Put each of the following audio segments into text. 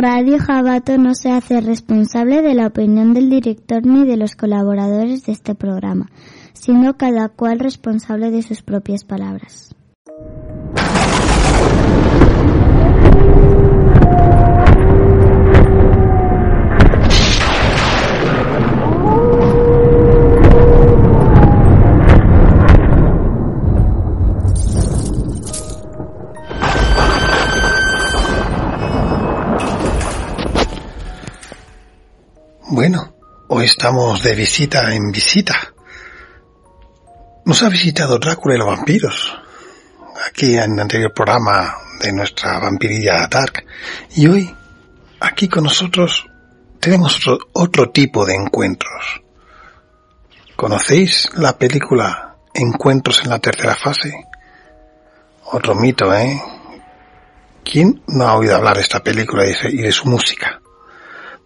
Radio Jabato no se hace responsable de la opinión del director ni de los colaboradores de este programa, siendo cada cual responsable de sus propias palabras. Hoy estamos de visita en visita. Nos ha visitado Drácula y los vampiros, aquí en el anterior programa de nuestra vampirilla Dark. Y hoy, aquí con nosotros, tenemos otro, otro tipo de encuentros. ¿Conocéis la película Encuentros en la tercera fase? Otro mito, ¿eh? ¿Quién no ha oído hablar de esta película y de su música?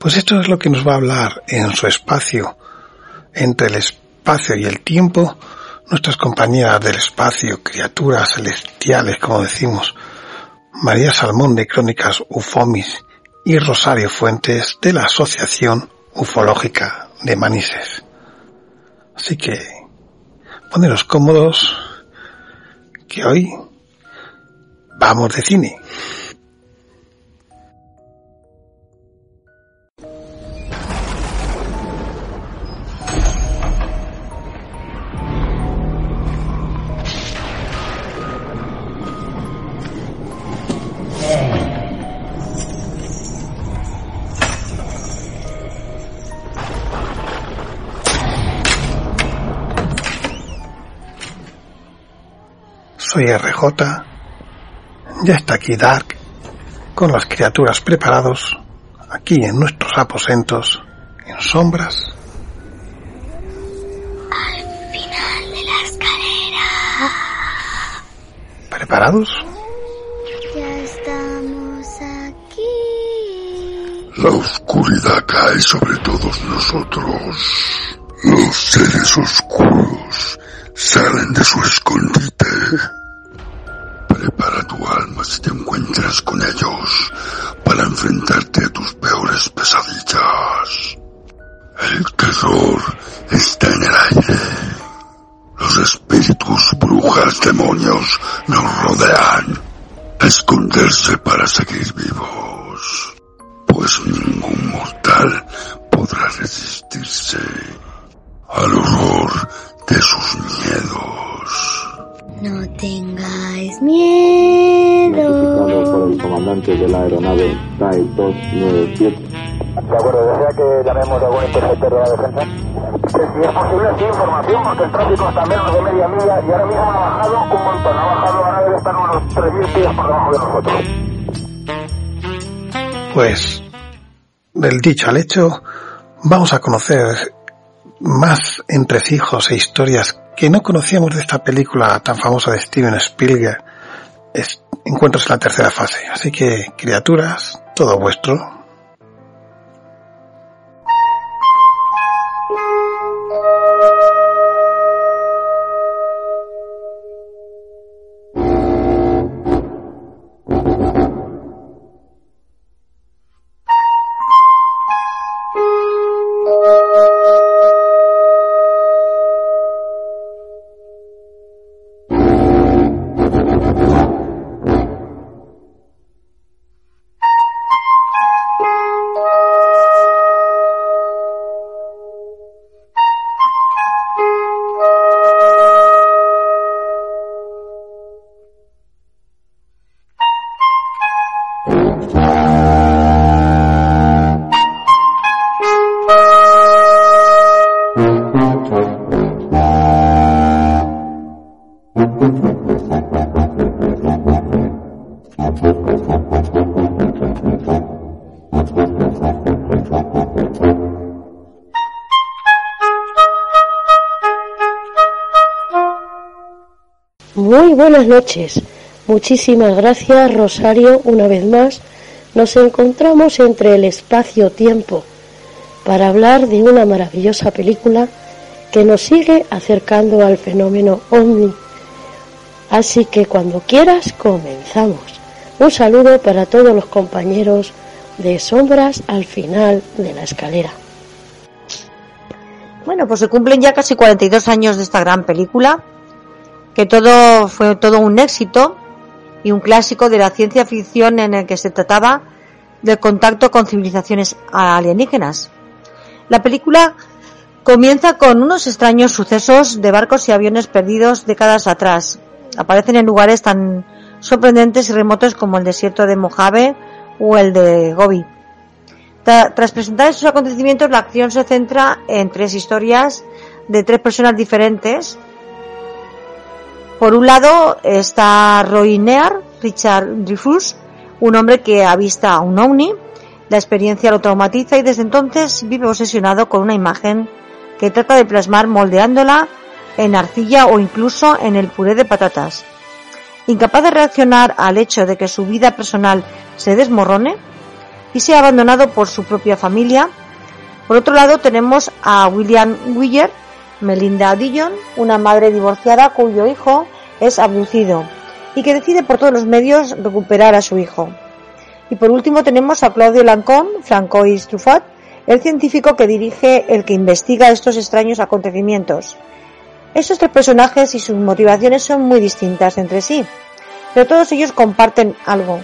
Pues esto es lo que nos va a hablar en su espacio, entre el espacio y el tiempo, nuestras compañeras del espacio, criaturas celestiales, como decimos, María Salmón de Crónicas Ufomis y Rosario Fuentes de la Asociación Ufológica de Manises. Así que, poneros cómodos, que hoy vamos de cine. Soy RJ. Ya está aquí Dark, con las criaturas preparados, aquí en nuestros aposentos, en sombras. Al final de la escalera. ¿Preparados? Ya estamos aquí. La oscuridad cae sobre todos nosotros. Los seres oscuros salen de su escondite. Si te encuentras con ellos para enfrentarte a tus peores pesadillas. El terror está en el aire. Los espíritus, brujas, demonios nos rodean. Esconderse para seguir vivos. Pues ningún mortal podrá resistirse al horror de sus miedos. No tengáis miedo. Por el comandante de la aeronave TAE 297. De acuerdo, ¿desea que llamemos a algún interceptor de la defensa? Que si es posible, sí, información, porque el tráfico está a menos de media milla y ahora mismo ha bajado un montón. Ha bajado, ahora debe estar unos 3.000 pies por debajo de nosotros. Pues, del dicho al hecho, vamos a conocer más entresijos e historias que no conocíamos de esta película tan famosa de Steven Spielberg, es Encuentros en la tercera fase. Así que, criaturas, todo vuestro. Noches. Muchísimas gracias, Rosario, una vez más. Nos encontramos entre el espacio-tiempo para hablar de una maravillosa película que nos sigue acercando al fenómeno ovni. Así que cuando quieras comenzamos. Un saludo para todos los compañeros de Sombras al final de la escalera. Bueno, pues se cumplen ya casi 42 años de esta gran película, que todo fue todo un éxito y un clásico de la ciencia ficción en el que se trataba del contacto con civilizaciones alienígenas. La película comienza con unos extraños sucesos de barcos y aviones perdidos décadas atrás. Aparecen en lugares tan sorprendentes y remotos como el desierto de Mojave o el de Gobi. Tras presentar esos acontecimientos, la acción se centra en tres historias de tres personas diferentes. Por un lado está Roy Near, Richard Dreyfus, un hombre que avista a un ovni. La experiencia lo traumatiza y desde entonces vive obsesionado con una imagen que trata de plasmar moldeándola en arcilla o incluso en el puré de patatas. Incapaz de reaccionar al hecho de que su vida personal se desmorone, y sea abandonado por su propia familia. Por otro lado tenemos a William Willer, Melinda Dillon, una madre divorciada cuyo hijo es abducido y que decide por todos los medios recuperar a su hijo. Y por último tenemos a Claudio Lancón, Francois Truffaut, el científico que dirige el que investiga estos extraños acontecimientos. Estos tres personajes y sus motivaciones son muy distintas entre sí, pero todos ellos comparten algo,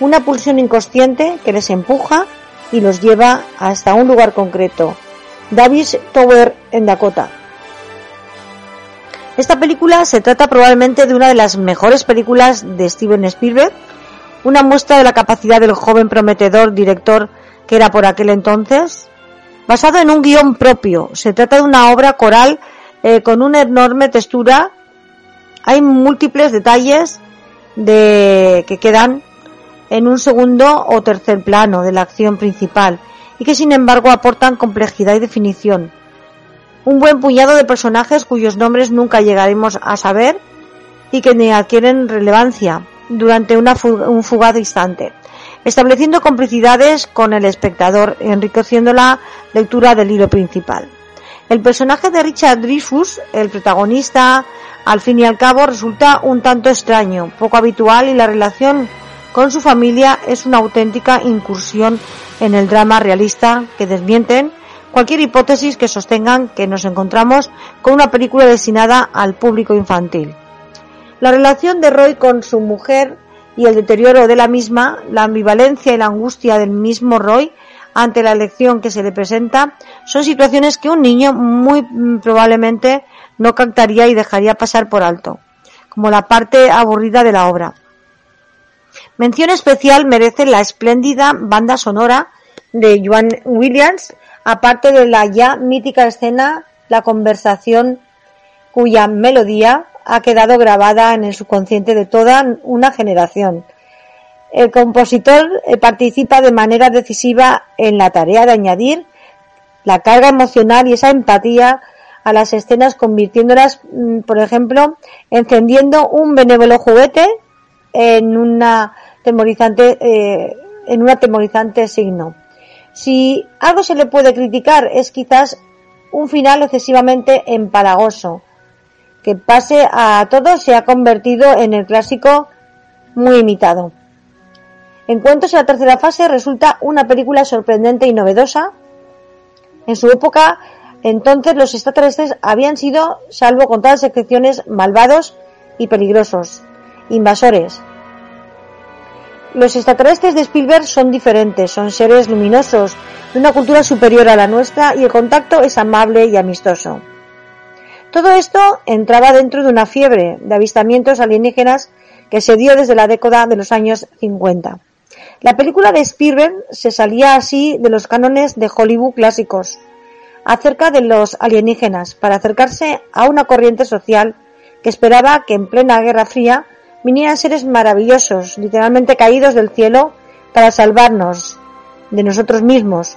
una pulsión inconsciente que les empuja y los lleva hasta un lugar concreto, Davis Tower en Dakota. Esta película se trata probablemente de una de las mejores películas de Steven Spielberg, una muestra de la capacidad del joven prometedor director que era por aquel entonces, basado en un guion propio. Se trata de una obra coral eh, con una enorme textura. Hay múltiples detalles de que quedan en un segundo o tercer plano de la acción principal y que sin embargo aportan complejidad y definición. Un buen puñado de personajes cuyos nombres nunca llegaremos a saber y que ni adquieren relevancia durante un fugado instante, estableciendo complicidades con el espectador, enriqueciendo la lectura del hilo principal. El personaje de Richard Dreyfuss, el protagonista, al fin y al cabo resulta un tanto extraño, poco habitual y la relación con su familia es una auténtica incursión en el drama realista que desmienten cualquier hipótesis que sostengan que nos encontramos con una película destinada al público infantil. La relación de Roy con su mujer y el deterioro de la misma, la ambivalencia y la angustia del mismo Roy ante la elección que se le presenta, son situaciones que un niño muy probablemente no captaría y dejaría pasar por alto, como la parte aburrida de la obra. Mención especial merece la espléndida banda sonora de Joan Williams, aparte de la ya mítica escena La conversación, cuya melodía ha quedado grabada en el subconsciente de toda una generación. El compositor eh, participa de manera decisiva en la tarea de añadir la carga emocional y esa empatía a las escenas, convirtiéndolas, mm, por ejemplo, encendiendo un benévolo juguete en una temorizante, eh, en un atemorizante signo. Si algo se le puede criticar es quizás un final excesivamente empalagoso, que pase a todo se ha convertido en el clásico muy imitado. Encuentros en la tercera fase resulta una película sorprendente y novedosa. En su época, entonces los extraterrestres habían sido, salvo con todas excepciones, malvados y peligrosos invasores. Los extraterrestres de Spielberg son diferentes, son seres luminosos, de una cultura superior a la nuestra y el contacto es amable y amistoso. Todo esto entraba dentro de una fiebre de avistamientos alienígenas que se dio desde la década de los años 50. La película de Spielberg se salía así de los cánones de Hollywood clásicos acerca de los alienígenas para acercarse a una corriente social que esperaba que en plena Guerra Fría vinieran seres maravillosos, literalmente caídos del cielo, para salvarnos de nosotros mismos.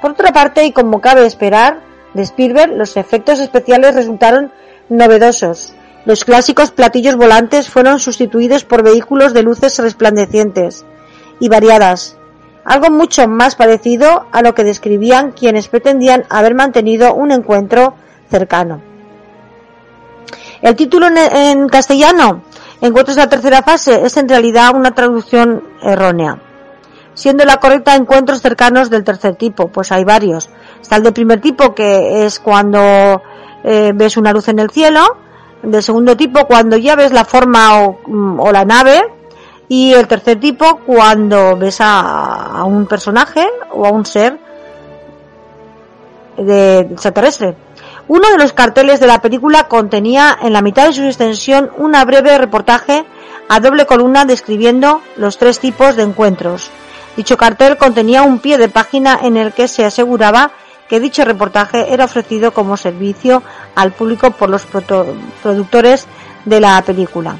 Por otra parte, y como cabe esperar, de Spielberg, los efectos especiales resultaron novedosos. Los clásicos platillos volantes fueron sustituidos por vehículos de luces resplandecientes y variadas, algo mucho más parecido a lo que describían quienes pretendían haber mantenido un encuentro cercano. El título en, castellano Encuentros la tercera fase es en realidad una traducción errónea. siendo la correcta encuentros cercanos del tercer tipo. Pues hay varios. Está el de primer tipo, que es cuando eh, ves una luz en el cielo. Del segundo tipo, cuando ya ves la forma o, mm, o la nave. Y el tercer tipo, cuando ves a, a un personaje o a un ser de extraterrestre. Uno de los carteles de la película contenía en la mitad de su extensión una breve reportaje a doble columna describiendo los tres tipos de encuentros. Dicho cartel contenía un pie de página en el que se aseguraba que dicho reportaje era ofrecido como servicio al público por los productores de la película.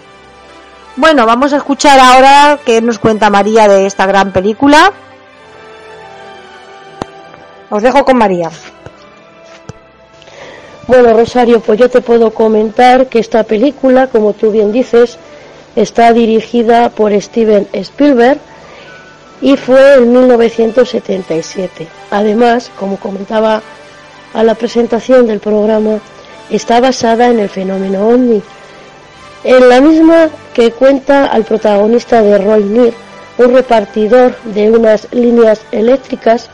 Bueno, vamos a escuchar ahora qué nos cuenta María de esta gran película. Os dejo con María. Bueno, Rosario, pues yo te puedo comentar que esta película, como tú bien dices, está dirigida por Steven Spielberg y fue en 1977. Además, como comentaba a la presentación del programa, está basada en el fenómeno OVNI, en la misma que cuenta al protagonista de Roy Neer, un repartidor de unas líneas eléctricas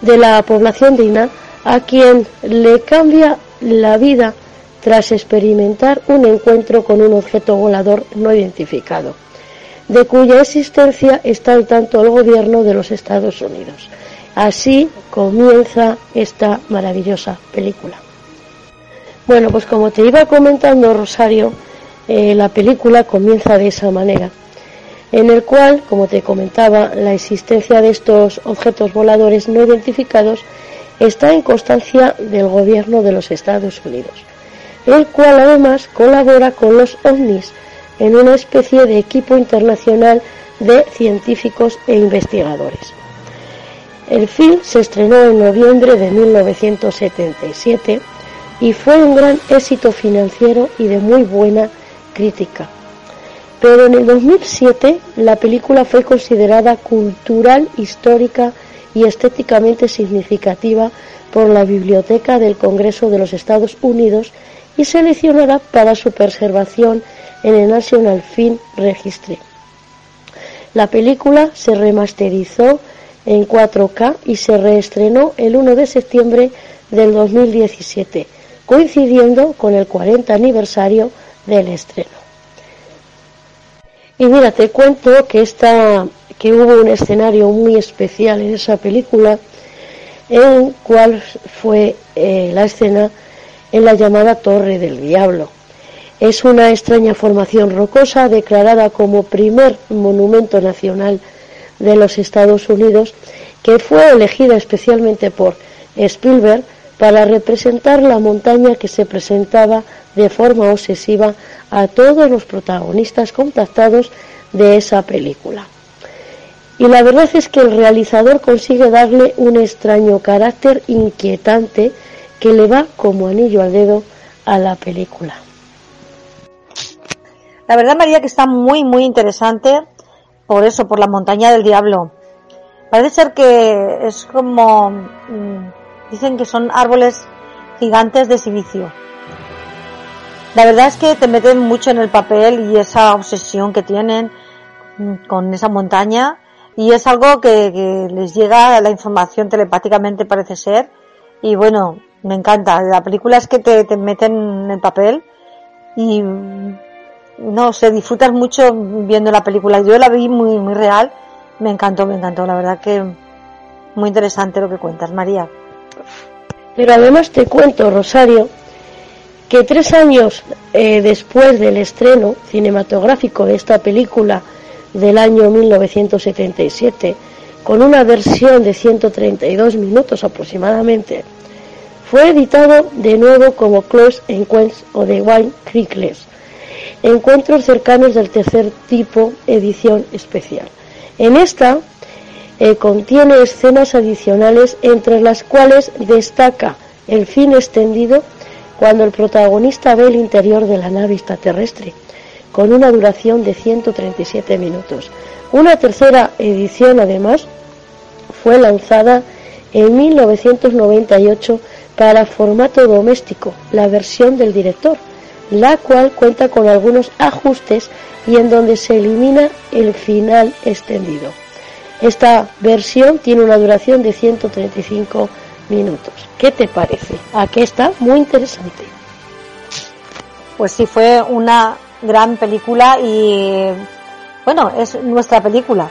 de la población de Ina, a quien le cambia la vida tras experimentar un encuentro con un objeto volador no identificado, de cuya existencia está al tanto el gobierno de los Estados Unidos. Así comienza esta maravillosa película. Bueno, pues como te iba comentando Rosario, eh, la película comienza de esa manera, en el cual, como te comentaba, la existencia de estos objetos voladores no identificados está en constancia del gobierno de los Estados Unidos, el cual además colabora con los ovnis en una especie de equipo internacional de científicos e investigadores. El film se estrenó en noviembre de 1977 y fue un gran éxito financiero y de muy buena crítica. Pero en el 2007 la película fue considerada cultural, histórica y estéticamente significativa por la Biblioteca del Congreso de los Estados Unidos y seleccionada para su preservación en el National Film Registry. La película se remasterizó en 4K y se reestrenó el 1 de septiembre del 2017, coincidiendo con el 40 aniversario del estreno. Y mira, te cuento que esta que hubo un escenario muy especial en esa película, en cual fue eh, la escena en la llamada Torre del Diablo. Es una extraña formación rocosa declarada como primer monumento nacional de los Estados Unidos que fue elegida especialmente por Spielberg para representar la montaña que se presentaba de forma obsesiva a todos los protagonistas contactados de esa película. Y la verdad es que el realizador consigue darle un extraño carácter inquietante que le va como anillo al dedo a la película. La verdad, María, que está muy, muy interesante por eso, por la montaña del diablo. Parece ser que es como... Mm, dicen que son árboles gigantes de silicio. La verdad es que te meten mucho en el papel y esa obsesión que tienen mm, con esa montaña y es algo que, les llega la información telepáticamente parece ser. Y bueno me encanta. La película es que te, te meten en el papel y no sé disfrutas mucho viendo la película. Yo la vi muy muy real. Me encantó me encantó. La verdad que muy interesante lo que cuentas María. Pero además te cuento Rosario que tres años eh, después del estreno cinematográfico de esta película del año 1977, con una versión de 132 minutos aproximadamente, fue editado de nuevo como Close Encuentros o The Wine Creekless, encuentros cercanos del tercer tipo, edición especial. En esta eh, contiene escenas adicionales entre las cuales destaca el fin extendido cuando el protagonista ve el interior de la nave extraterrestre con una duración de 137 minutos. Una tercera edición, además, fue lanzada en 1998 para formato doméstico, la versión del director, la cual cuenta con algunos ajustes y en donde se elimina el final extendido. Esta versión tiene una duración de 135 minutos. ¿Qué te parece? Aquí está muy interesante. Pues sí, fue una gran película y bueno, es nuestra película.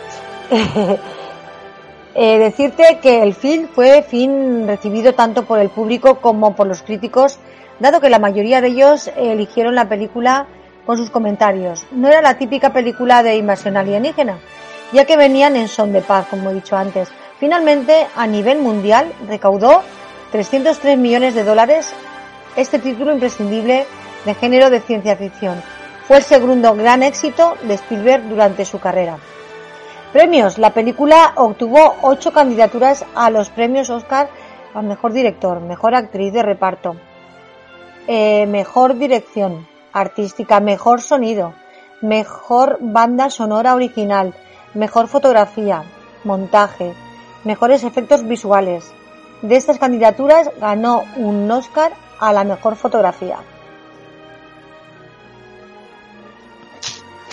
eh, decirte que el film fue fin recibido tanto por el público como por los críticos, dado que la mayoría de ellos eligieron la película con sus comentarios. No era la típica película de invasión alienígena, ya que venían en son de paz, como he dicho antes. Finalmente, a nivel mundial, recaudó 303 millones de dólares este título imprescindible de género de ciencia ficción. Fue el segundo gran éxito de Spielberg durante su carrera. Premios. La película obtuvo ocho candidaturas a los premios Oscar a Mejor Director, Mejor Actriz de Reparto, eh, Mejor Dirección Artística, Mejor Sonido, Mejor Banda Sonora Original, Mejor Fotografía, Montaje, Mejores Efectos Visuales. De estas candidaturas ganó un Oscar a la Mejor Fotografía.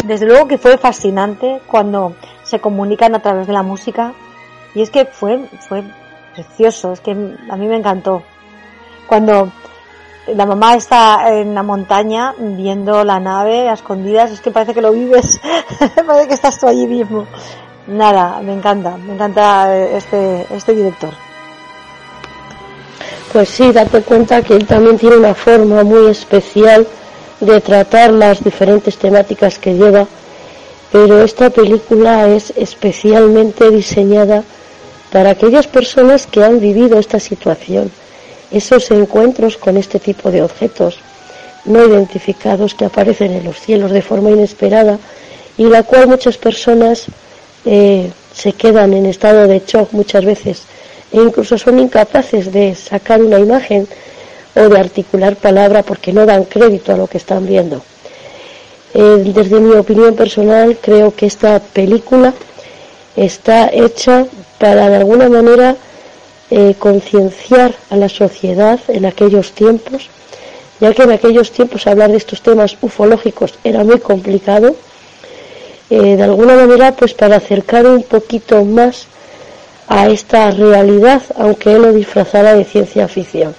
Desde luego que fue fascinante cuando se comunican a través de la música y es que fue, fue precioso, es que a mí me encantó. Cuando la mamá está en la montaña viendo la nave a escondidas, es que parece que lo vives, parece que estás tú allí mismo. Nada, me encanta, me encanta este, este director. Pues sí, date cuenta que él también tiene una forma muy especial de tratar las diferentes temáticas que lleva pero esta película es especialmente diseñada para aquellas personas que han vivido esta situación, esos encuentros con este tipo de objetos no identificados que aparecen en los cielos de forma inesperada y la cual muchas personas eh, se quedan en estado de shock muchas veces e incluso son incapaces de sacar una imagen o de articular palabra porque no dan crédito a lo que están viendo. Eh, desde mi opinión personal, creo que esta película está hecha para de alguna manera eh, concienciar a la sociedad en aquellos tiempos, ya que en aquellos tiempos hablar de estos temas ufológicos era muy complicado, eh, de alguna manera pues para acercar un poquito más a esta realidad, aunque él lo disfrazara de ciencia ficción.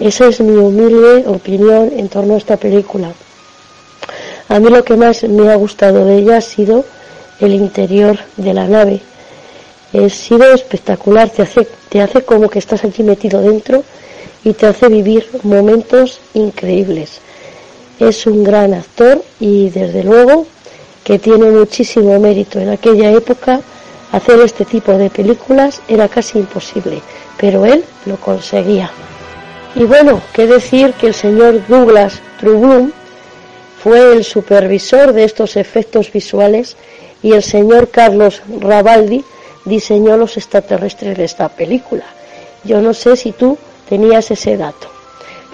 Esa es mi humilde opinión en torno a esta película. A mí lo que más me ha gustado de ella ha sido el interior de la nave. Ha sido espectacular, te hace, te hace como que estás allí metido dentro y te hace vivir momentos increíbles. Es un gran actor y desde luego que tiene muchísimo mérito. En aquella época hacer este tipo de películas era casi imposible, pero él lo conseguía. Y bueno, qué decir que el señor Douglas Truebloom fue el supervisor de estos efectos visuales y el señor Carlos Rabaldi diseñó los extraterrestres de esta película. Yo no sé si tú tenías ese dato.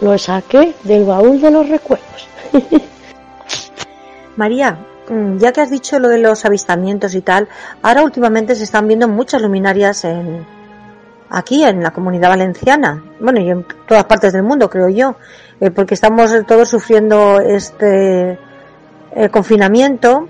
Lo saqué del baúl de los recuerdos. María, mm, ya que has dicho lo de los avistamientos y tal, ahora últimamente se están viendo muchas luminarias en aquí en la comunidad valenciana, bueno, y en todas partes del mundo, creo yo. Eh, porque estamos todos sufriendo este eh, confinamiento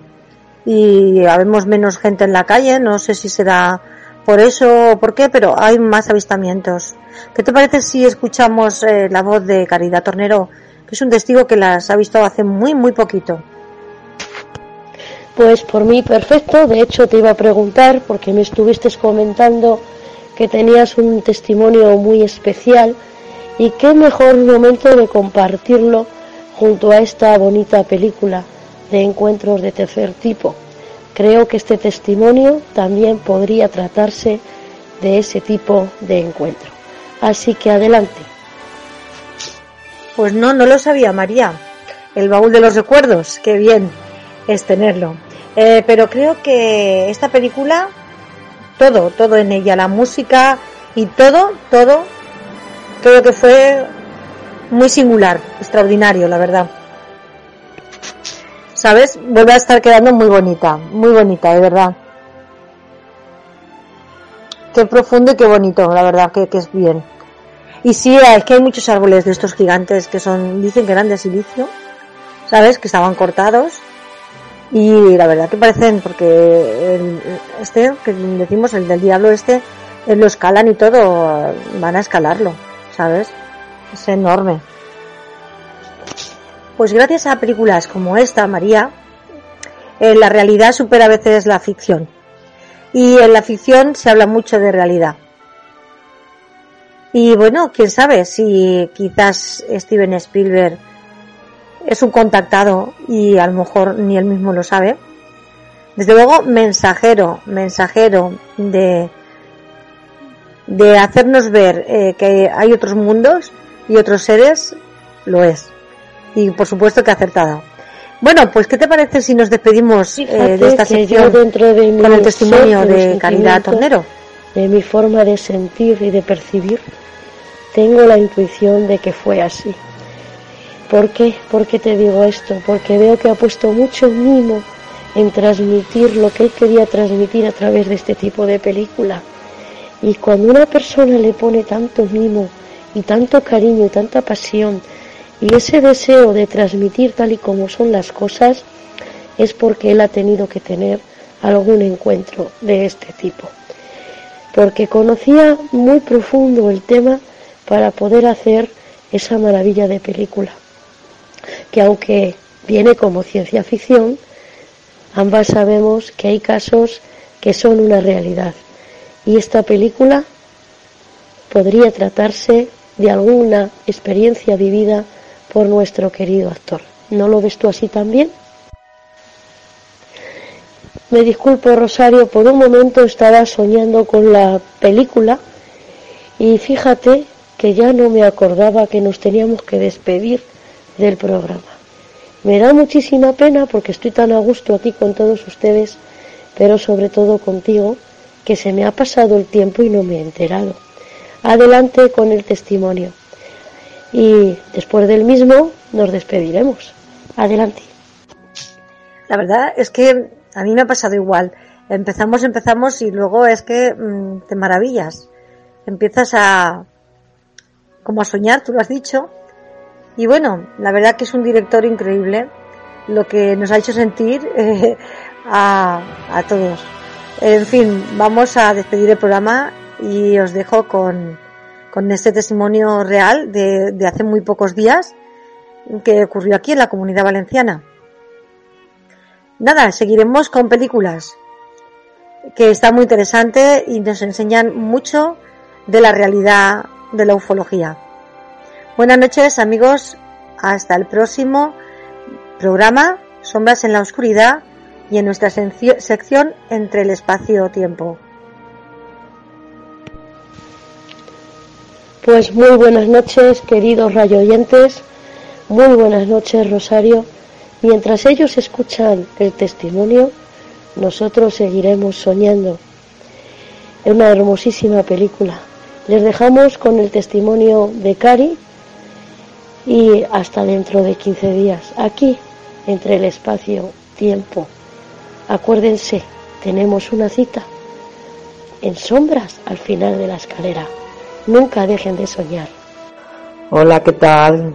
y habemos menos gente en la calle, no sé si será por eso o por qué, pero hay más avistamientos. ¿Qué te parece si escuchamos eh, la voz de Caridad Tornero, que es un testigo que las ha visto hace muy, muy poquito? Pues por mí perfecto, de hecho te iba a preguntar, porque me estuviste comentando que tenías un testimonio muy especial y qué mejor momento de compartirlo junto a esta bonita película de encuentros de tercer tipo. Creo que este testimonio también podría tratarse de ese tipo de encuentro. Así que adelante. Pues no, no lo sabía María. El baúl de los recuerdos, qué bien es tenerlo. Eh, pero creo que esta película, todo, todo en ella, la música y todo, todo creo que fue muy singular, extraordinario, la verdad. ¿Sabes? Vuelve a estar quedando muy bonita, muy bonita, de verdad. Qué profundo y qué bonito, la verdad, que, es bien. Y sí, es que hay muchos árboles de estos gigantes que son, dicen que eran de silicio, ¿sabes? Que estaban cortados Y la verdad que parecen, porque el, este, que decimos, el del diablo este, eh, lo escalan y todo, van a escalarlo, ¿sabes? Es enorme. Pues gracias a películas como esta, María, eh, la realidad supera a veces la ficción. Y en la ficción se habla mucho de realidad. Y bueno, quién sabe si quizás Steven Spielberg es un contactado y a lo mejor ni él mismo lo sabe. Desde luego, mensajero, mensajero de, de hacernos ver eh, que hay otros mundos y otros seres, lo es. Y por supuesto que acertado. Bueno, pues ¿qué te parece si nos despedimos eh, de esta sección dentro de con el testimonio de Caridad Tornero? De mi forma de sentir y de percibir, tengo la intuición de que fue así. ¿Por qué? ¿Por qué te digo esto? Porque veo que ha puesto mucho mimo en transmitir lo que él quería transmitir a través de este tipo de película. Y cuando una persona le pone tanto mimo y tanto cariño y tanta pasión y ese deseo de transmitir tal y como son las cosas, es porque él ha tenido que tener algún encuentro de este tipo. Porque conocía muy profundo el tema para poder hacer esa maravilla de película que aunque viene como ciencia ficción, ambas sabemos que hay casos que son una realidad. Y esta película podría tratarse de alguna experiencia vivida por nuestro querido actor. ¿No lo ves tú así también? Me disculpo, Rosario, por un momento estaba soñando con la película y fíjate que ya no me acordaba que nos teníamos que despedir del programa. Me da muchísima pena porque estoy tan a gusto aquí con todos ustedes, pero sobre todo contigo, que se me ha pasado el tiempo y no me he enterado. Adelante con el testimonio. Y después del mismo nos despediremos. Adelante. La verdad es que a mí me ha pasado igual. Empezamos, empezamos y luego es que mm, te maravillas. Empiezas a como a soñar, tú lo has dicho, y bueno, la verdad que es un director increíble, lo que nos ha hecho sentir eh, a, a todos. En fin, vamos a despedir el programa y os dejo con, con este testimonio real de, de hace muy pocos días que ocurrió aquí en la comunidad valenciana. Nada, seguiremos con películas que está muy interesante y nos enseñan mucho de la realidad de la ufología. Buenas noches amigos, hasta el próximo programa Sombras en la Oscuridad y en nuestra sección Entre el Espacio-Tiempo. Pues muy buenas noches queridos rayo oyentes, muy buenas noches Rosario. Mientras ellos escuchan el testimonio, nosotros seguiremos soñando. Es una hermosísima película. Les dejamos con el testimonio de Cari, y hasta dentro de 15 días, aquí, entre el espacio-tiempo. Acuérdense, tenemos una cita en sombras al final de la escalera. Nunca dejen de soñar. Hola, ¿qué tal?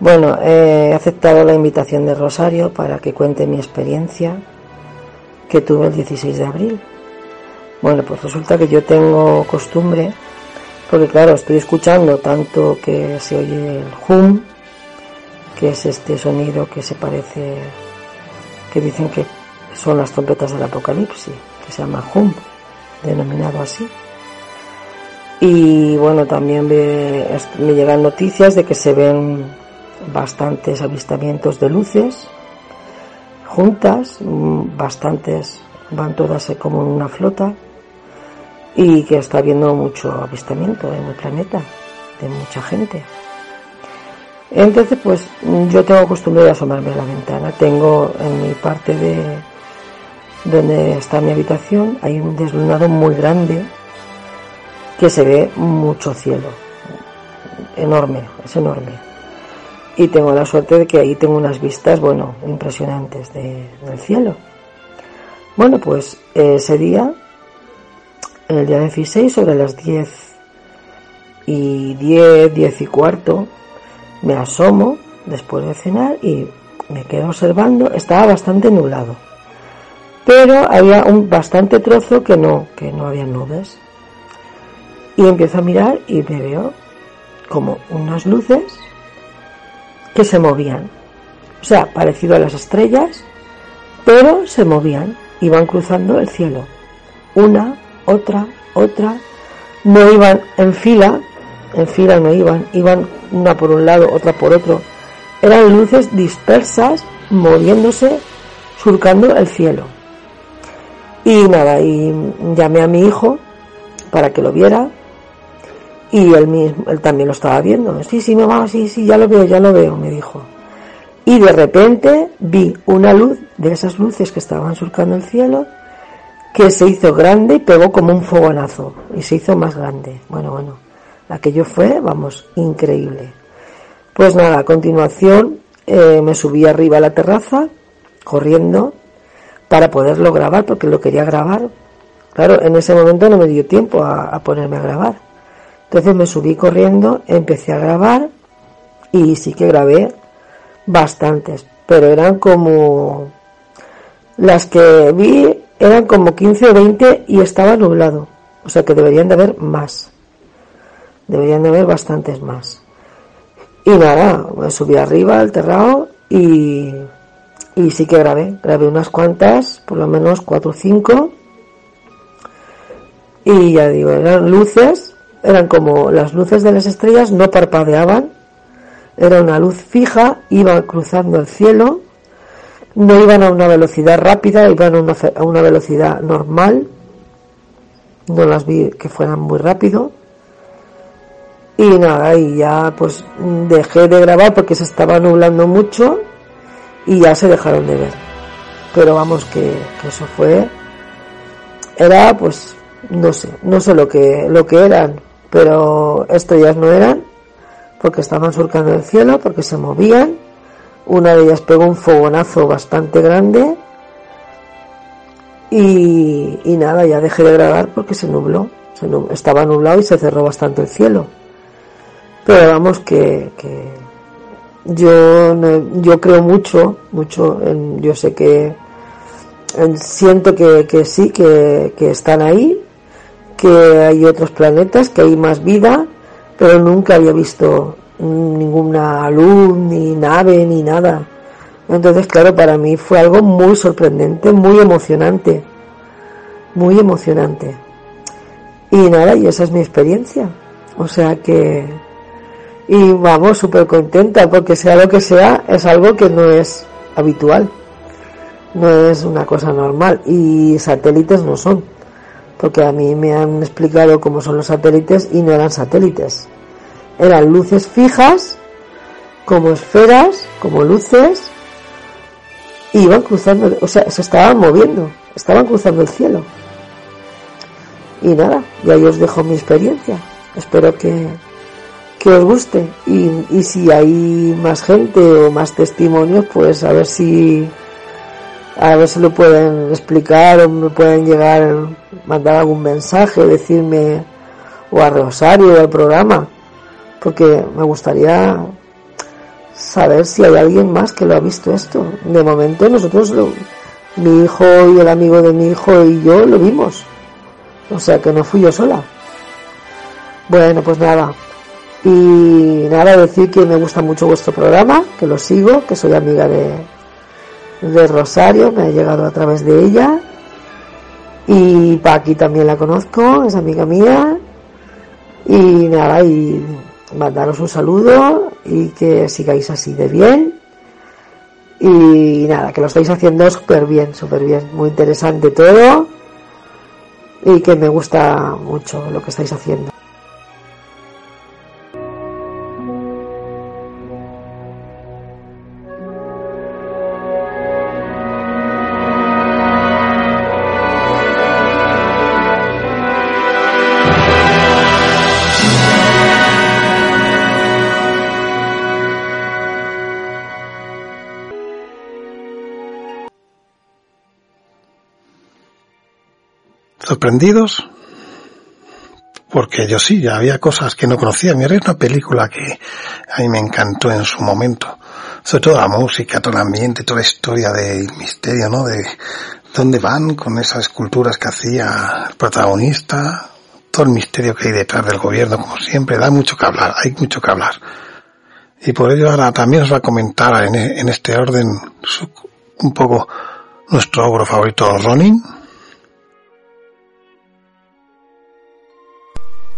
Bueno, he aceptado la invitación de Rosario para que cuente mi experiencia que tuve el 16 de abril. Bueno, pues resulta que yo tengo costumbre porque claro, estoy escuchando tanto que se oye el hum, que es este sonido que se parece, que dicen que son las trompetas del apocalipsis, que se llama hum, denominado así. Y bueno, también me, me llegan noticias de que se ven bastantes avistamientos de luces juntas, mm, bastantes, van todas como en una flota y que está habiendo mucho avistamiento en el planeta de mucha gente. Entonces, pues yo tengo costumbre de asomarme a la ventana. Tengo en mi parte de donde está mi habitación, hay un deslunado muy grande que se ve mucho cielo. Enorme, es enorme. Y tengo la suerte de que ahí tengo unas vistas, bueno, impresionantes de, del cielo. Bueno, pues ese día el día 16 sobre las 10 y 10, 10 y cuarto me asomo después de cenar y me quedo observando, estaba bastante nublado. Pero había un bastante trozo que no, que no había nubes. Y empiezo a mirar y me veo como unas luces que se movían. O sea, parecido a las estrellas, pero se movían, iban cruzando el cielo. Una, otra, otra. No iban en fila, en fila no iban, iban una por un lado, otra por otro. Eran luces dispersas, moviéndose, surcando el cielo. Y nada, y llamé a mi hijo para que lo viera y él, mismo, él también lo estaba viendo. Sí, sí, mamá, sí, sí, ya lo veo, ya lo veo, me dijo. Y de repente vi una luz de esas luces que estaban surcando el cielo que se hizo grande y pegó como un fogonazo y se hizo más grande. Bueno, bueno, aquello fue, vamos, increíble. Pues nada, a continuación eh, me subí arriba a la terraza corriendo para poderlo grabar porque lo quería grabar. Claro, en ese momento no me dio tiempo a ponerme a grabar. Entonces me subí corriendo, empecé a grabar y sí que grabé bastantes, pero eran como las que vi eran como 15 o 20 y estaba nublado, o sea que deberían de haber más. Deberían de haber bastantes más. Y nada, me subí arriba al terrado y, y sí que grabé. Grabé unas cuantas, por lo menos 4 o 5. Y ya digo, eran luces eran como las luces de las estrellas, no parpadeaban, era una luz fija, iba cruzando el cielo, no iban a una velocidad rápida, iban a una, a una velocidad normal, no las vi que fueran muy rápido. Y nada, y ya pues dejé de grabar porque se estaba nublando mucho y ya se dejaron de ver. Pero vamos que, eso fue, era pues no sé, no sé lo que, lo que eran, pero estrellas no eran porque estaban surcando el cielo, porque se movían. Una de ellas pegó un fogonazo bastante grande y, nada, ya dejé de grabar porque se nubló. estaba nublado y se cerró bastante el cielo. Pero vamos que, yo, yo creo mucho, mucho, en, yo sé que siento que, que sí, que, que están ahí, que hay otros planetas, que hay más vida, pero nunca había visto ninguna luz, ni nave, ni nada. Entonces, claro, para mí fue algo muy sorprendente, muy emocionante, muy emocionante. Y nada, y esa es mi experiencia. O sea que, y vamos, súper contenta, porque sea lo que sea, es algo que no es habitual, no es una cosa normal, y satélites no son porque a mí me han explicado cómo son los satélites y no eran satélites. Eran luces fijas, como esferas, como luces, y iban cruzando, o sea, se estaban moviendo, estaban cruzando el cielo. Y nada, y ahí os dejo mi experiencia. Espero que, que os guste. Y, y si hay más gente o más testimonios, pues a ver si a ver si lo pueden explicar o me pueden llegar, mandar algún mensaje, decirme o a Rosario o al programa, porque me gustaría saber si hay alguien más que lo ha visto esto. De momento nosotros, lo, mi hijo y el amigo de mi hijo y yo lo vimos, o sea que no fui yo sola. Bueno, pues nada. Y nada, decir que me gusta mucho vuestro programa, que lo sigo, que soy amiga de, de Rosario, me ha llegado a través de ella. Y Paqui también la conozco, es amiga mía. Y nada, y mandaros un saludo y que sigáis así de bien. Y nada, que lo estáis haciendo súper bien, súper bien, muy interesante todo. Y que me gusta mucho lo que estáis haciendo. Sorprendidos porque yo sí, había cosas que no conocía. Mira, una película que a mí me encantó en su momento. sobre todo la música, todo el ambiente, toda la historia del misterio, ¿no? De dónde van con esas esculturas que hacía el protagonista, todo el misterio que hay detrás del gobierno, como siempre, da mucho que hablar, hay mucho que hablar. Y por ello ahora también os va a comentar en, en este orden un poco nuestro ogro favorito, Ronin.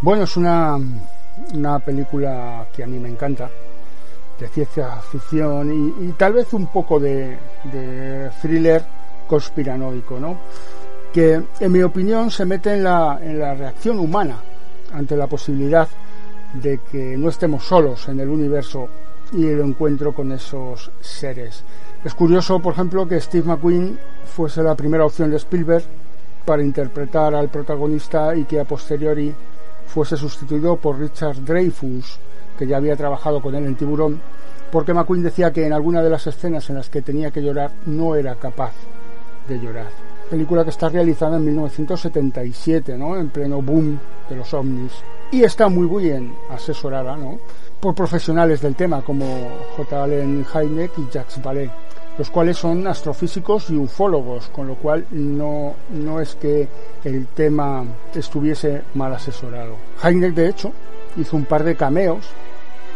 Bueno, es una, una película que a mí me encanta, de ciencia ficción y, tal vez un poco de, de, thriller conspiranoico, ¿no? Que en mi opinión se mete en la, en la reacción humana ante la posibilidad de que no estemos solos en el universo y el encuentro con esos seres. Es curioso, por ejemplo, que Steve McQueen fuese la primera opción de Spielberg para interpretar al protagonista y que a posteriori fuese sustituido por Richard Dreyfus, que ya había trabajado con él en Tiburón, porque McQueen decía que en alguna de las escenas en las que tenía que llorar no era capaz de llorar. Película que está realizada en 1977, ¿no? En pleno boom de los ovnis. Y está muy bien asesorada, ¿no? Por profesionales del tema como J. Allen Hynek y Jacques Vallée los cuales son astrofísicos y ufólogos, con lo cual no, no es que el tema estuviese mal asesorado. Heineck, de hecho, hizo un par de cameos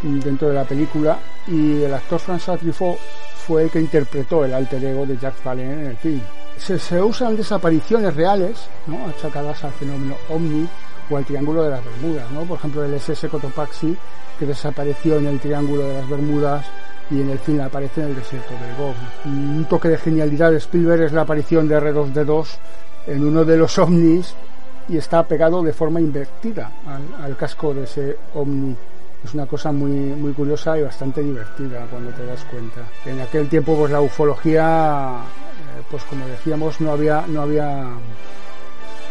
dentro de la película y el actor François Truffaut fue el que interpretó el alter ego de Jacques Vallée en el film. Se, usan desapariciones reales, ¿no? achacadas al fenómeno OVNI o al Triángulo de las Bermudas, ¿no? por ejemplo el SS Cotopaxi que desapareció en el Triángulo de las Bermudas y en el film aparece en el desierto del Gobi. Un toque de genialidad de Spielberg es la aparición de R2D2 en uno de los ovnis y está pegado de forma invertida al, casco de ese ovni. Es una cosa muy, muy curiosa y bastante divertida cuando te das cuenta. En aquel tiempo pues la ufología, eh, pues como decíamos, no había, no había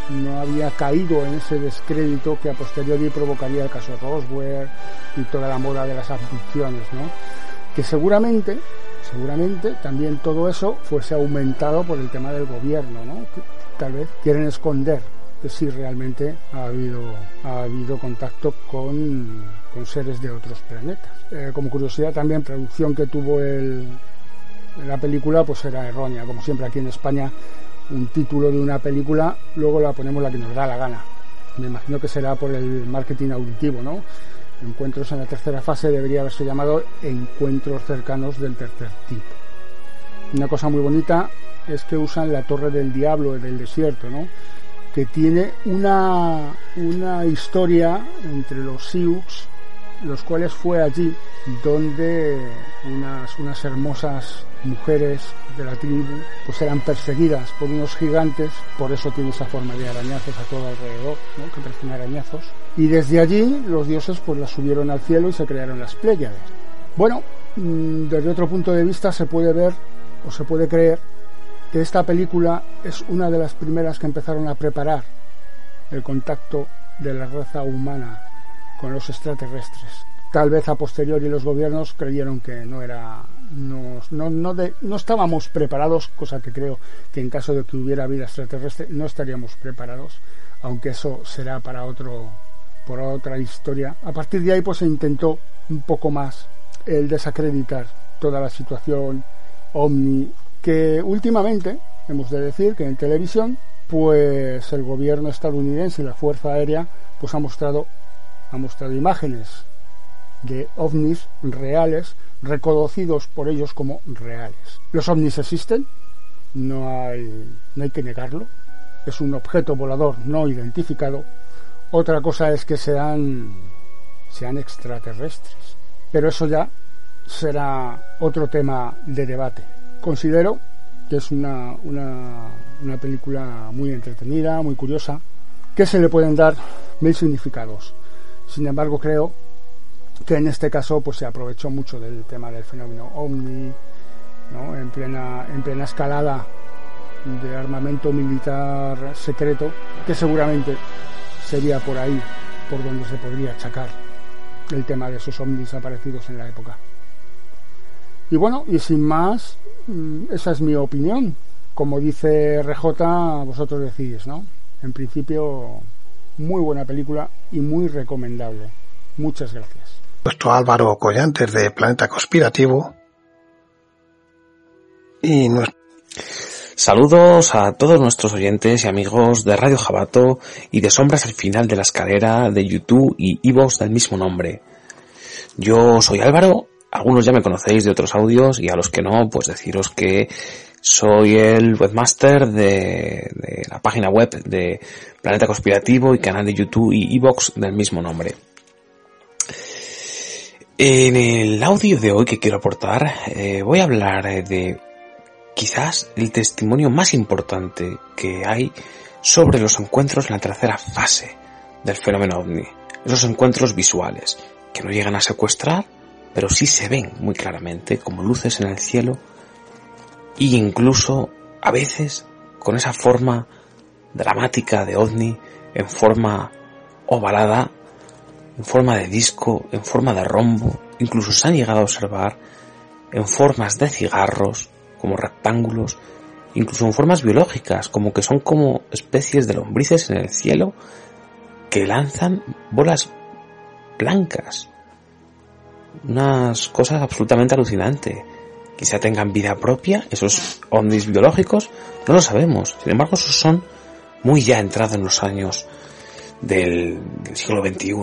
no había caído en ese descrédito que a posteriori provocaría el caso Roswell y toda la moda de las abducciones, ¿no? Que seguramente, seguramente también todo eso fuese aumentado por el tema del gobierno, ¿no? Que tal vez quieren esconder que sí realmente ha habido, ha habido contacto con, con seres de otros planetas. Eh, como curiosidad también, producción que tuvo el, la película pues era errónea, como siempre aquí en España un título de una película, luego la ponemos la que nos da la gana. Me imagino que será por el marketing auditivo, ¿no? Encuentros en la tercera fase debería haberse llamado encuentros cercanos del tercer tipo. Una cosa muy bonita es que usan la Torre del Diablo del desierto, ¿no? que tiene una, una historia entre los Sioux, los cuales fue allí donde unas, unas hermosas mujeres de la tribu pues eran perseguidas por unos gigantes, por eso tiene esa forma de arañazos a todo alrededor, ¿no? que parecen arañazos, y desde allí los dioses pues las subieron al cielo y se crearon las Pléyades. Bueno, mm, desde otro punto de vista se puede ver o se puede creer que esta película es una de las primeras que empezaron a preparar el contacto de la raza humana con los extraterrestres. Tal vez a posteriori los gobiernos creyeron que no era no, no, no, no estábamos preparados, cosa que creo que en caso de que hubiera vida extraterrestre no estaríamos preparados, aunque eso será para otro por otra historia. A partir de ahí pues se intentó un poco más el desacreditar toda la situación omni que últimamente hemos de decir que en televisión pues el gobierno estadounidense y la fuerza aérea pues ha mostrado ha mostrado imágenes de ovnis reales reconocidos por ellos como reales. Los ovnis existen, no hay, no hay que negarlo, es un objeto volador no identificado. Otra cosa es que sean, extraterrestres, pero eso ya será otro tema de debate. Considero que es una, película muy entretenida, muy curiosa, que se le pueden dar mil significados. Sin embargo, creo que en este caso pues se aprovechó mucho del tema del fenómeno ovni en plena escalada de armamento militar secreto que seguramente sería por ahí por donde se podría achacar el tema de esos ovnis aparecidos en la época. Y bueno y sin más mm, esa es mi opinión. Como dice RJ vosotros decís no en principio muy buena película y muy recomendable. Muchas gracias. Álvaro Collantes de Planeta Conspirativo. Y Saludos a todos nuestros oyentes y amigos de Radio Jabato y de Sombras al final de la escalera de YouTube y Evox del mismo nombre. Yo soy Álvaro, algunos ya me conocéis de otros audios y a los que no, pues deciros que soy el webmaster de, la página web de Planeta Conspirativo y canal de YouTube y Evox del mismo nombre. En el audio de hoy que quiero aportar eh, voy a hablar de quizás el testimonio más importante que hay sobre los encuentros en la tercera fase del fenómeno ovni. Esos encuentros visuales que no llegan a secuestrar, pero sí se ven muy claramente como luces en el cielo e incluso a veces con esa forma dramática de ovni en forma ovalada en forma de disco, en forma de rombo, incluso se han llegado a observar en formas de cigarros, como rectángulos, incluso en formas biológicas, como que son como especies de lombrices en el cielo que lanzan bolas blancas. Unas cosas absolutamente alucinantes. Quizá tengan vida propia, esos ovnis biológicos, no lo sabemos. Sin embargo, esos son muy ya entrados en los años del, del siglo XXI.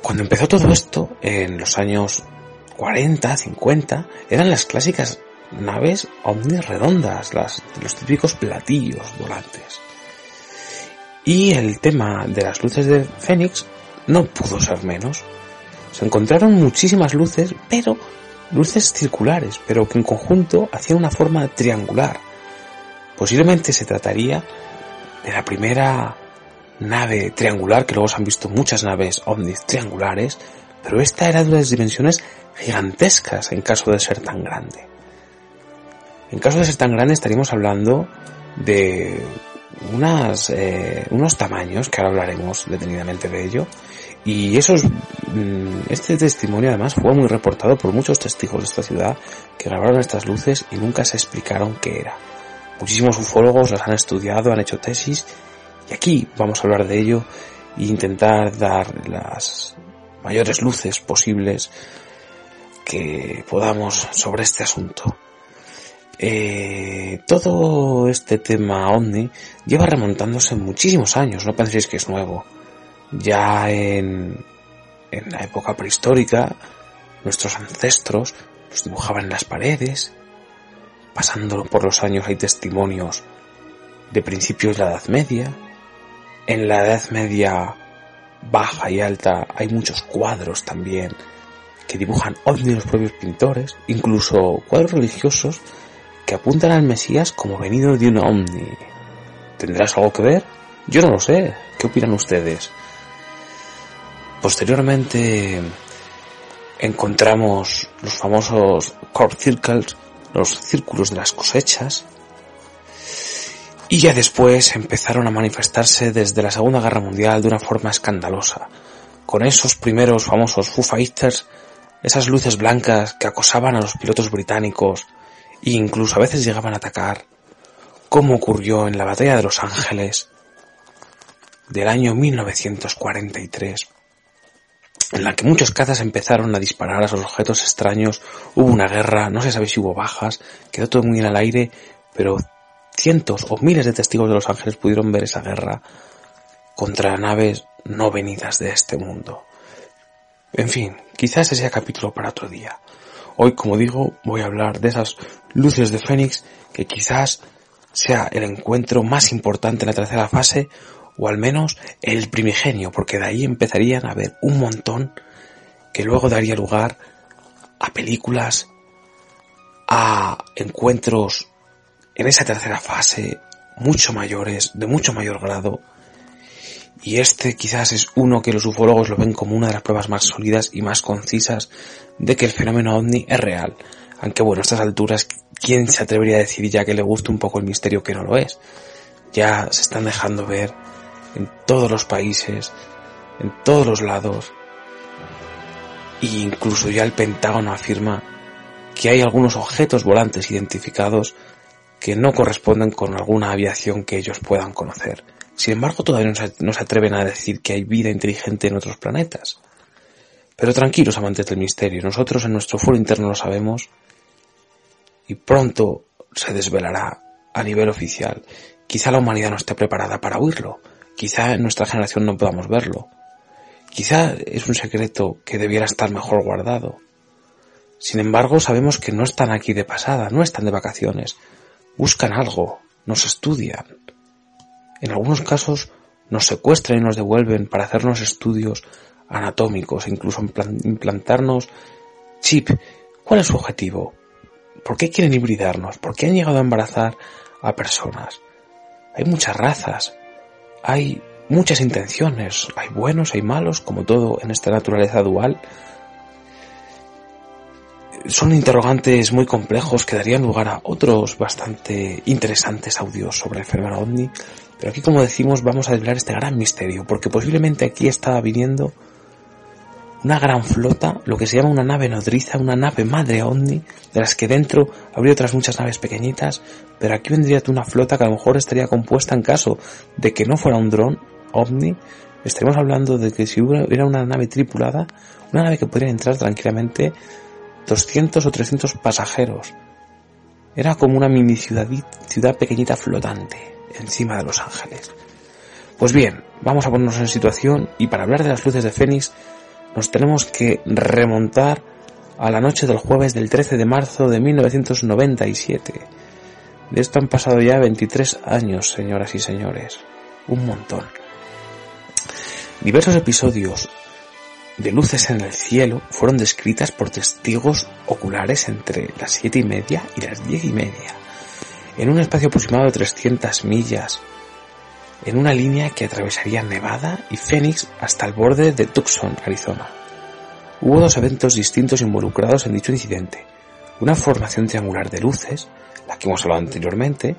Cuando empezó todo esto, en los años 40, 50, eran las clásicas naves ovnis redondas, las, los típicos platillos volantes. Y el tema de las luces de Fénix no pudo ser menos. Se encontraron muchísimas luces, pero luces circulares, pero que en conjunto hacían una forma triangular. Posiblemente se trataría de la primera nave triangular, que luego se han visto muchas naves ovnis triangulares, pero esta era de unas dimensiones gigantescas en caso de ser tan grande. En caso de ser tan grande estaríamos hablando de unas, eh, unos tamaños, que ahora hablaremos detenidamente de ello, y esos, mm, este testimonio además fue muy reportado por muchos testigos de esta ciudad que grabaron estas luces y nunca se explicaron qué era. Muchísimos ufólogos las han estudiado, han hecho tesis y aquí vamos a hablar de ello e intentar dar las mayores luces posibles que podamos sobre este asunto. Eh, todo este tema ovni lleva remontándose muchísimos años, no penséis que es nuevo. Ya en, en la época prehistórica, nuestros ancestros los dibujaban en las paredes, pasando por los años hay testimonios de principios de la Edad Media, en la Edad Media baja y alta hay muchos cuadros también que dibujan ovnis los propios pintores, incluso cuadros religiosos que apuntan al Mesías como venido de un ovni. ¿Tendrás algo que ver? Yo no lo sé. ¿Qué opinan ustedes? Posteriormente encontramos los famosos crop circles, los círculos de las cosechas, y ya después empezaron a manifestarse desde la Segunda Guerra Mundial de una forma escandalosa, con esos primeros famosos Foo Fighters, esas luces blancas que acosaban a los pilotos británicos incluso a veces llegaban a atacar, como ocurrió en la Batalla de Los Ángeles del año 1943, en la que muchos cazas empezaron a disparar a esos objetos extraños, hubo una guerra, no se sabe si hubo bajas, quedó todo muy en el aire, pero cientos o miles de testigos de los ángeles pudieron ver esa guerra contra naves no venidas de este mundo. En fin, quizás ese sea capítulo para otro día. Hoy, como digo, voy a hablar de esas luces de Fénix que quizás sea el encuentro más importante en la tercera fase o al menos el primigenio, porque de ahí empezarían a haber un montón que luego daría lugar a películas, a encuentros en esa tercera fase mucho mayores, de mucho mayor grado. Y este quizás es uno que los ufólogos lo ven como una de las pruebas más sólidas y más concisas de que el fenómeno ovni es real. Aunque bueno, a estas alturas, ¿quién se atrevería a decir ya que le gusta un poco el misterio que no lo es? Ya se están dejando ver en todos los países, en todos los lados. E incluso ya el Pentágono afirma que hay algunos objetos volantes identificados que no corresponden con alguna aviación que ellos puedan conocer. Sin embargo, todavía no se, atreven a decir que hay vida inteligente en otros planetas. Pero tranquilos, amantes del misterio, nosotros en nuestro foro interno lo sabemos y pronto se desvelará a nivel oficial. Quizá la humanidad no esté preparada para oírlo, quizá en nuestra generación no podamos verlo, quizá es un secreto que debiera estar mejor guardado. Sin embargo, sabemos que no están aquí de pasada, no están de vacaciones, buscan algo, nos estudian. En algunos casos nos secuestran y nos devuelven para hacernos estudios anatómicos, incluso implantarnos chip. ¿Cuál es su objetivo? ¿Por qué quieren hibridarnos? ¿Por qué han llegado a embarazar a personas? Hay muchas razas, hay muchas intenciones, hay buenos, hay malos, como todo en esta naturaleza dual. Son interrogantes muy complejos que darían lugar a otros bastante interesantes audios sobre el fenómeno ovni, pero aquí como decimos vamos a desvelar este gran misterio, porque posiblemente aquí estaba viniendo una gran flota, lo que se llama una nave nodriza, una nave madre ovni, de las que dentro habría otras muchas naves pequeñitas, pero aquí vendría una flota que a lo mejor estaría compuesta en caso de que no fuera un dron ovni, estaríamos hablando de que si hubiera una nave tripulada, una nave que podría entrar tranquilamente 200 o 300 pasajeros. Era como una mini ciudad, ciudad pequeñita flotante encima de Los Ángeles. Pues bien, vamos a ponernos en situación y para hablar de las luces de Fénix nos tenemos que remontar a la noche del jueves del 13 de marzo de 1997. De esto han pasado ya 23 años, señoras y señores. Un montón. Diversos episodios de luces en el cielo fueron descritas por testigos oculares entre las siete y media y las diez y media, en un espacio aproximado de 300 millas en una línea que atravesaría Nevada y Phoenix hasta el borde de Tucson, Arizona. Hubo dos eventos distintos involucrados en dicho incidente. Una formación triangular de luces, la que hemos hablado anteriormente,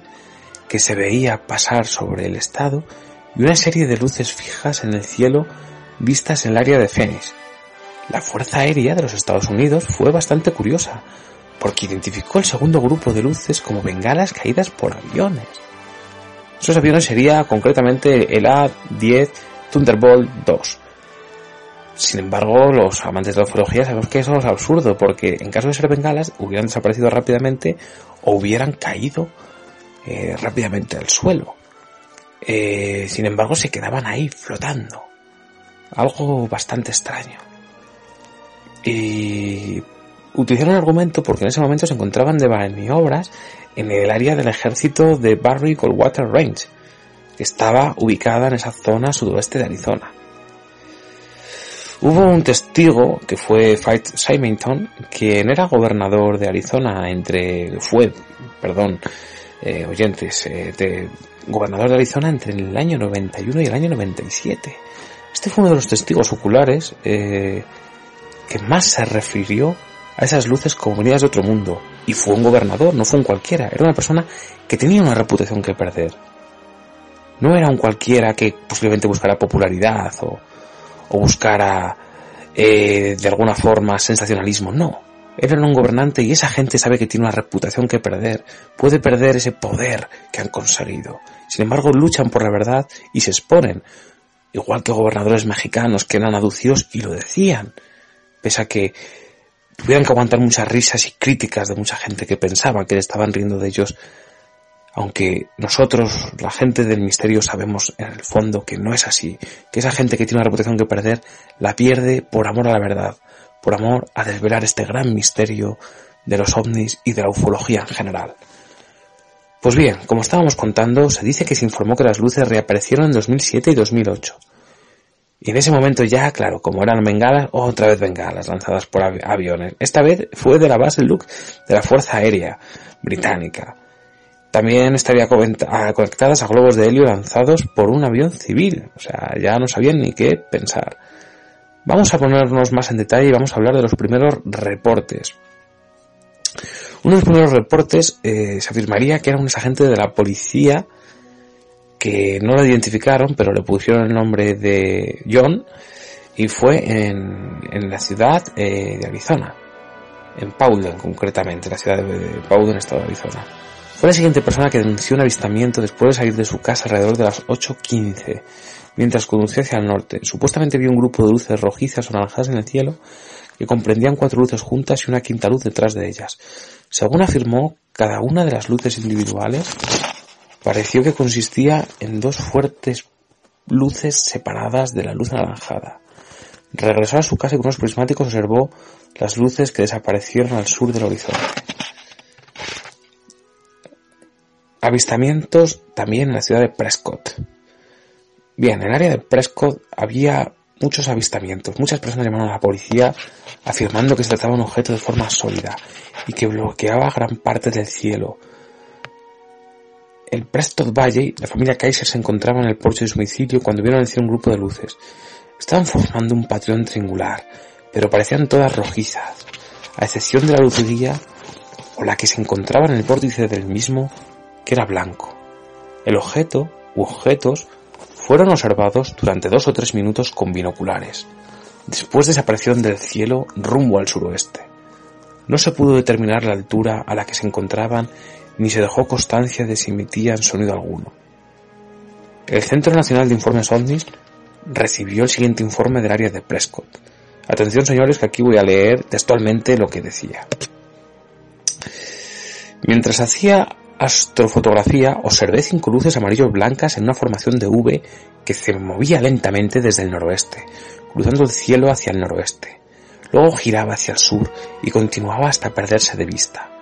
que se veía pasar sobre el estado, y una serie de luces fijas en el cielo vistas en el área de Phoenix. La Fuerza Aérea de los Estados Unidos fue bastante curiosa, porque identificó el segundo grupo de luces como bengalas caídas por aviones. Esos aviones sería concretamente el A-10 Thunderbolt 2. Sin embargo, los amantes de la ufología sabemos que eso es absurdo, porque en caso de ser bengalas hubieran desaparecido rápidamente o hubieran caído eh, rápidamente al suelo. Eh, sin embargo, se quedaban ahí flotando. Algo bastante extraño. Y utilizaron el argumento porque en ese momento se encontraban de maniobras en el área del ejército de Barry Goldwater Range, que estaba ubicada en esa zona sudoeste de Arizona. Hubo un testigo que fue Fight Symington, quien era gobernador de Arizona entre, fue, perdón, eh, oyentes, eh, de, gobernador de Arizona entre el año 91 y el año 97. Este fue uno de los testigos oculares eh, que más se refirió a esas luces como venidas de otro mundo. Y fue un gobernador, no fue un cualquiera, era una persona que tenía una reputación que perder. No era un cualquiera que posiblemente buscara popularidad o, o buscara eh, de alguna forma sensacionalismo, no. Era un gobernante y esa gente sabe que tiene una reputación que perder, puede perder ese poder que han conseguido. Sin embargo, luchan por la verdad y se exponen, igual que gobernadores mexicanos que eran aducidos y lo decían, pese a que tuvieran que aguantar muchas risas y críticas de mucha gente que pensaba que le estaban riendo de ellos, aunque nosotros, la gente del misterio, sabemos en el fondo que no es así, que esa gente que tiene una reputación que perder la pierde por amor a la verdad, por amor a desvelar este gran misterio de los ovnis y de la ufología en general. Pues bien, como estábamos contando, se dice que se informó que las luces reaparecieron en 2007 y 2008. Y en ese momento ya, claro, como eran bengalas, otra vez bengalas lanzadas por aviones. Esta vez fue de la base Luke de la Fuerza Aérea Británica. También estaría conectadas a globos de helio lanzados por un avión civil. O sea, ya no sabían ni qué pensar. Vamos a ponernos más en detalle y vamos a hablar de los primeros reportes. Uno de los primeros reportes eh, se afirmaría que era un agente de la policía que no lo identificaron, pero le pusieron el nombre de John y fue en, en la ciudad eh, de Arizona, en Paulden concretamente, la ciudad de Paulden, estado de Arizona. Fue la siguiente persona que denunció un avistamiento después de salir de su casa alrededor de las 8.15, mientras conducía hacia el norte. Supuestamente vio un grupo de luces rojizas o naranjas en el cielo que comprendían cuatro luces juntas y una quinta luz detrás de ellas. Según afirmó, cada una de las luces individuales pareció que consistía en dos fuertes luces separadas de la luz anaranjada. Regresó a su casa y con unos prismáticos observó las luces que desaparecieron al sur del horizonte. Avistamientos también en la ciudad de Prescott. Bien, en el área de Prescott había muchos avistamientos. Muchas personas llamaron a la policía afirmando que se trataba de un objeto de forma sólida y que bloqueaba gran parte del cielo. En Prescott Valley, la familia Kaiser se encontraba en el porche de su domicilio cuando vieron encender un grupo de luces. Estaban formando un patrón triangular, pero parecían todas rojizas, a excepción de la luz día o la que se encontraba en el vórtice del mismo, que era blanco. El objeto u objetos fueron observados durante dos o tres minutos con binoculares. Después desaparecieron del cielo rumbo al suroeste. No se pudo determinar la altura a la que se encontraban ni se dejó constancia de si emitían sonido alguno. El Centro Nacional de Informes OVNIs recibió el siguiente informe del área de Prescott. Atención señores que aquí voy a leer textualmente lo que decía. Mientras hacía astrofotografía observé cinco luces amarillo blancas en una formación de V que se movía lentamente desde el noroeste, cruzando el cielo hacia el noroeste. Luego giraba hacia el sur y continuaba hasta perderse de vista.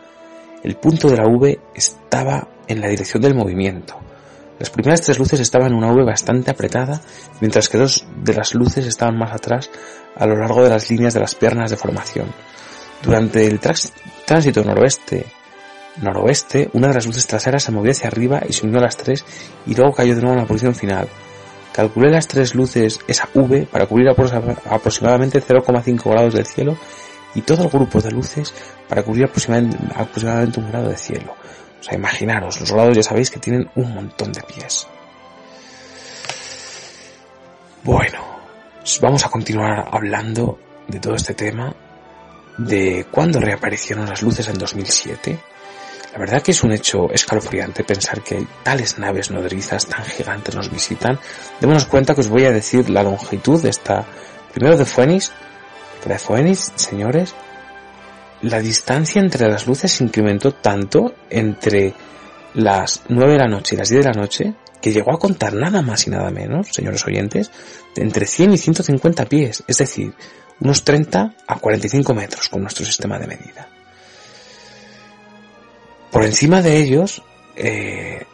El punto de la V estaba en la dirección del movimiento. Las primeras tres luces estaban en una V bastante apretada, mientras que dos de las luces estaban más atrás a lo largo de las líneas de las piernas de formación. Durante el tránsito noroeste noroeste, una de las luces traseras se movió hacia arriba y se unió a las tres y luego cayó de nuevo en la posición final. Calculé las tres luces, esa V, para cubrir aproximadamente 0,5 grados del cielo y todo el grupo de luces para cubrir aproximadamente, un grado de cielo. O sea, imaginaros, los grados ya sabéis que tienen un montón de pies. Bueno, vamos a continuar hablando de todo este tema, de cuándo reaparecieron las luces en 2007. La verdad que es un hecho escalofriante pensar que tales naves nodrizas tan gigantes nos visitan. Démonos cuenta que os voy a decir la longitud de esta, primero de Phoenix, señores, la distancia entre las luces se incrementó tanto entre las 9 de la noche y las 10 de la noche que llegó a contar nada más y nada menos, señores oyentes, de entre 100 y 150 pies, es decir, unos 30 a 45 metros con nuestro sistema de medida. Por encima de ellos eh,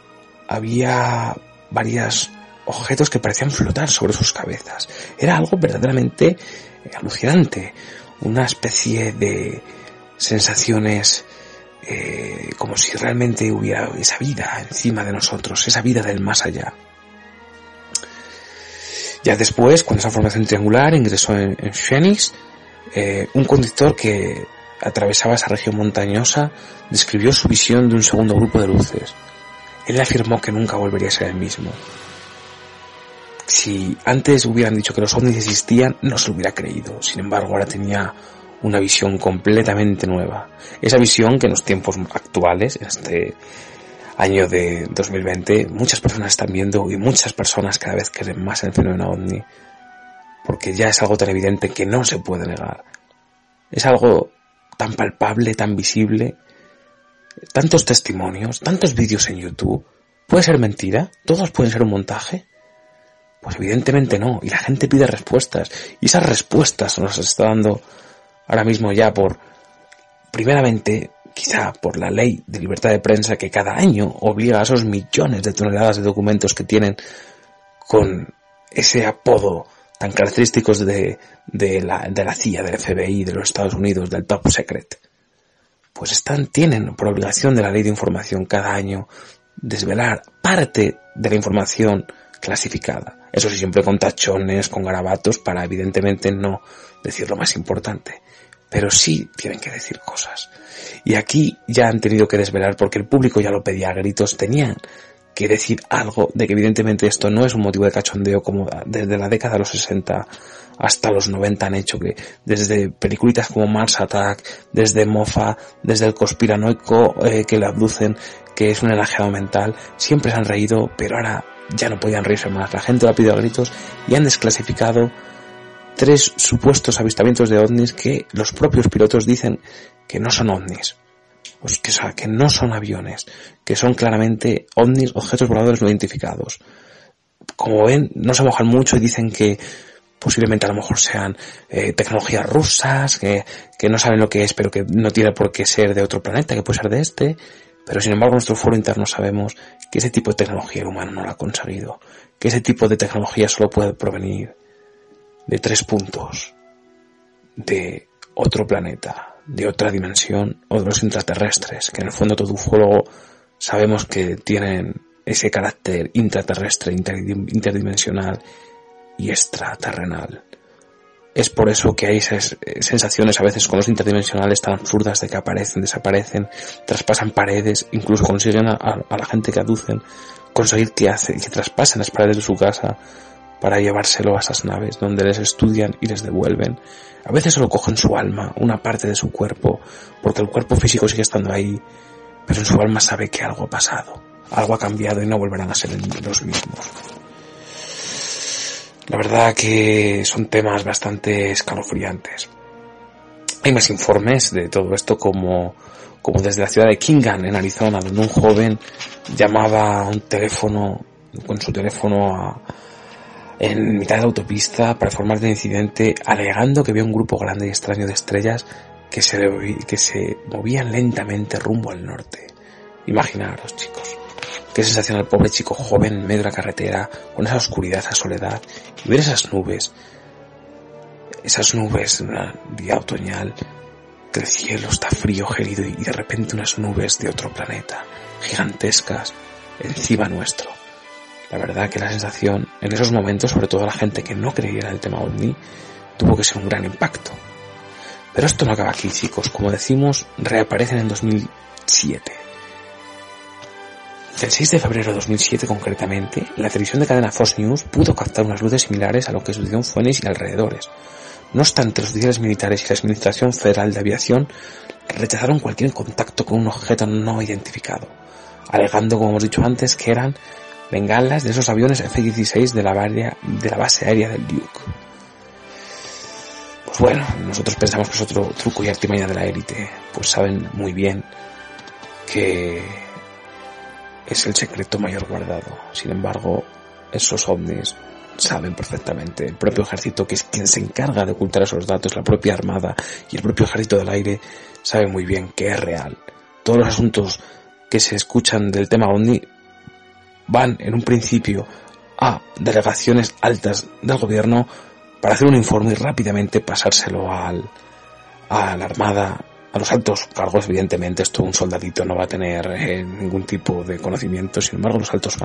había varios objetos que parecían flotar sobre sus cabezas. Era algo verdaderamente alucinante, una especie de sensaciones eh, como si realmente hubiera esa vida encima de nosotros, esa vida del más allá. Ya después, cuando esa formación triangular ingresó en, Phoenix, eh, un conductor que atravesaba esa región montañosa describió su visión de un segundo grupo de luces. Él afirmó que nunca volvería a ser el mismo. Si antes hubieran dicho que los ovnis existían, no se lo hubiera creído. Sin embargo, ahora tenía una visión completamente nueva. Esa visión que en los tiempos actuales, en este año de 2020, muchas personas están viendo y muchas personas cada vez creen más en el fenómeno ovni. Porque ya es algo tan evidente que no se puede negar. Es algo tan palpable, tan visible. Tantos testimonios, tantos vídeos en YouTube. ¿Puede ser mentira? ¿Todos pueden ser un montaje? Pues evidentemente no. Y la gente pide respuestas. Y esas respuestas nos está dando ahora mismo ya por, primeramente, quizá por la ley de libertad de prensa que cada año obliga a esos millones de toneladas de documentos que tienen con ese apodo tan característicos de, de, la, de la CIA, del FBI, de los Estados Unidos, del Top Secret, pues están, tienen por obligación de la ley de información cada año desvelar parte de la información clasificada. Eso sí, siempre con tachones, con garabatos, para evidentemente no decir lo más importante pero sí tienen que decir cosas. Y aquí ya han tenido que desvelar porque el público ya lo pedía a gritos, tenían que decir algo de que evidentemente esto no es un motivo de cachondeo como desde la década de los 60 hasta los 90 han hecho que desde peliculitas como Mars Attack, desde Mofa, desde el conspiranoico eh, que le abducen, que es un enajeado mental, siempre se han reído, pero ahora ya no podían reírse más. La gente ha pedido a gritos y han desclasificado tres supuestos avistamientos de ovnis que los propios pilotos dicen que no son ovnis. Pues que, que no son aviones, que son claramente ovnis, objetos voladores no identificados. Como ven, no se mojan mucho y dicen que posiblemente a lo mejor sean eh, tecnologías rusas, que, que no saben lo que es, pero que no tiene por qué ser de otro planeta, que puede ser de este. Pero sin embargo, nuestro foro interno sabemos que ese tipo de tecnología el humano no lo ha conseguido, que ese tipo de tecnología solo puede provenir de tres puntos, de otro planeta, de otra dimensión o de los intraterrestres, que en el fondo todo ufólogo sabemos que tienen ese carácter intraterrestre, interdimensional y extraterrenal. Es por eso que hay esas sensaciones a veces con los interdimensionales tan absurdas de que aparecen, desaparecen, traspasan paredes, incluso consiguen a, la gente que aducen conseguir que, hace, que traspasen las paredes de su casa para llevárselo a esas naves donde les estudian y les devuelven. A veces solo cogen su alma, una parte de su cuerpo, porque el cuerpo físico sigue estando ahí, pero en su alma sabe que algo ha pasado, algo ha cambiado y no volverán a ser los mismos. La verdad que son temas bastante escalofriantes. Hay más informes de todo esto como, como desde la ciudad de Kingan, en Arizona, donde un joven llamaba a un teléfono, con su teléfono en mitad de la autopista para informar del incidente, alegando que había un grupo grande y extraño de estrellas que se, que se movían lentamente rumbo al norte. Imaginaros, chicos. Qué sensación al pobre chico joven en medio de la carretera, con esa oscuridad, esa soledad, y ver esas nubes, esas nubes de un día otoñal, que el cielo está frío, gélido y de repente unas nubes de otro planeta, gigantescas, encima nuestro. La verdad que la sensación, en esos momentos, sobre todo la gente que no creyera en el tema OVNI, tuvo que ser un gran impacto. Pero esto no acaba aquí, chicos. Como decimos, reaparecen en 2007 el 6 de febrero de 2007 concretamente, la televisión de cadena Fox News pudo captar unas luces similares a lo que sucedió en Phoenix y alrededores. No obstante, los oficiales militares y la Administración Federal de Aviación rechazaron cualquier contacto con un objeto no identificado, alegando, como hemos dicho antes, que eran bengalas de esos aviones F-16 de de la base aérea del Duke. Pues bueno, nosotros pensamos que es otro truco y artimaña de la élite, pues saben muy bien que es el secreto mayor guardado. Sin embargo, esos ovnis saben perfectamente, el propio ejército que es quien se encarga de ocultar esos datos, la propia armada y el propio ejército del aire sabe muy bien que es real. Todos los asuntos que se escuchan del tema ovni van en un principio a delegaciones altas del gobierno para hacer un informe y rápidamente pasárselo al, a la armada a los altos cargos, evidentemente, esto un soldadito no va a tener eh, ningún tipo de conocimiento, sin embargo, los altos